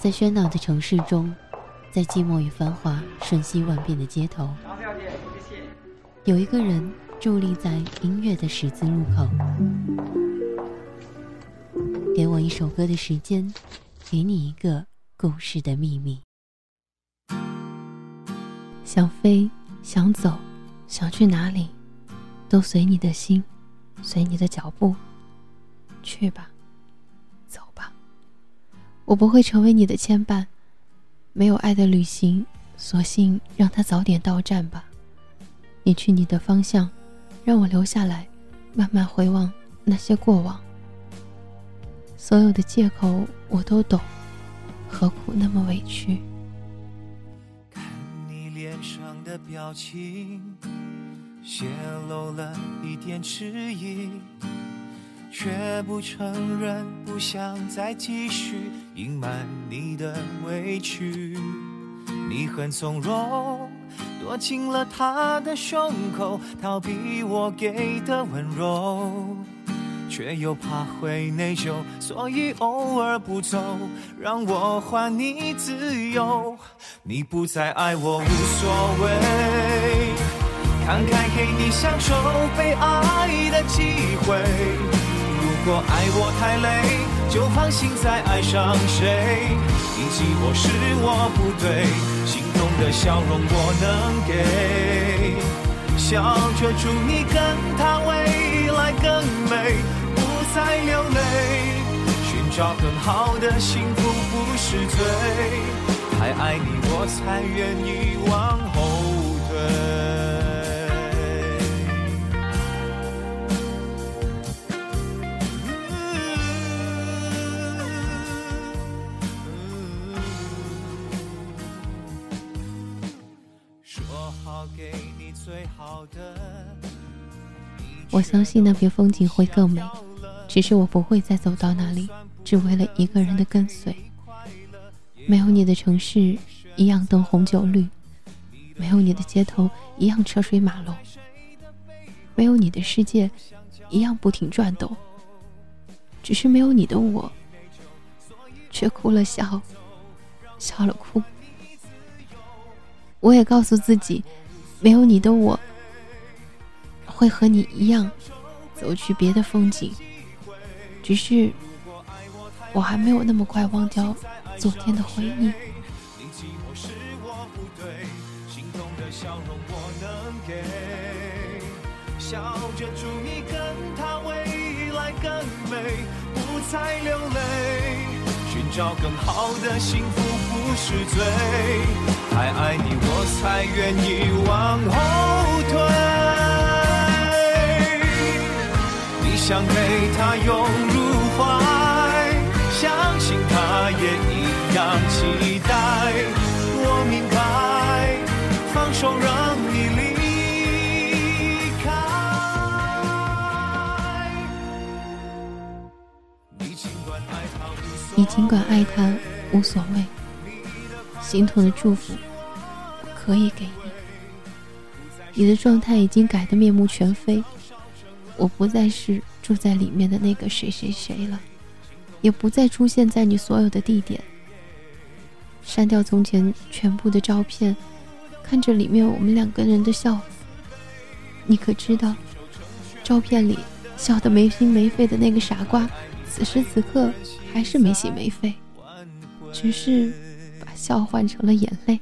在喧闹的城市中，在寂寞与繁华瞬息万变的街头，有一个人伫立在音乐的十字路口。给我一首歌的时间，给你一个故事的秘密。想飞，想走，想去哪里，都随你的心，随你的脚步，去吧。我不会成为你的牵绊，没有爱的旅行，索性让它早点到站吧。你去你的方向，让我留下来，慢慢回望那些过往。所有的借口我都懂，何苦那么委屈？看你脸上的表情，泄露了一点迟疑。却不承认，不想再继续隐瞒你的委屈。你很从容，躲进了他的胸口，逃避我给的温柔，却又怕会内疚，所以偶尔不走，让我还你自由。你不再爱我无所谓，慷慨给你享受被爱的机会。如果爱我太累，就放心再爱上谁。你寂寞是我不对，心痛的笑容我能给。笑着祝你跟他未来更美，不再流泪。寻找更好的幸福不是罪，太爱你我才愿意往后我相信那片风景会更美，只是我不会再走到那里，只为了一个人的跟随。没有你的城市一样灯红酒绿，没有你的街头一样车水马龙，没有你的世界一样不停转动。只是没有你的我，却哭了笑，笑了哭。我也告诉自己，没有你的我。会和你一样走去别的风景，只是我还没有那么快忘掉昨天的回忆。笑着祝你跟他未来更美，不再流泪，寻找更好的幸福是罪。还爱你，我才愿意往后退。你想被他拥入怀，相信他也一样期待。我明白，放手让你离开。你尽管爱他无所谓。心痛的祝福可以给你，你的状态已经改得面目全非。我不再是。住在里面的那个谁谁谁了，也不再出现在你所有的地点。删掉从前全部的照片，看着里面我们两个人的笑。你可知道，照片里笑得没心没肺的那个傻瓜，此时此刻还是没心没肺，只是笑换成了眼泪。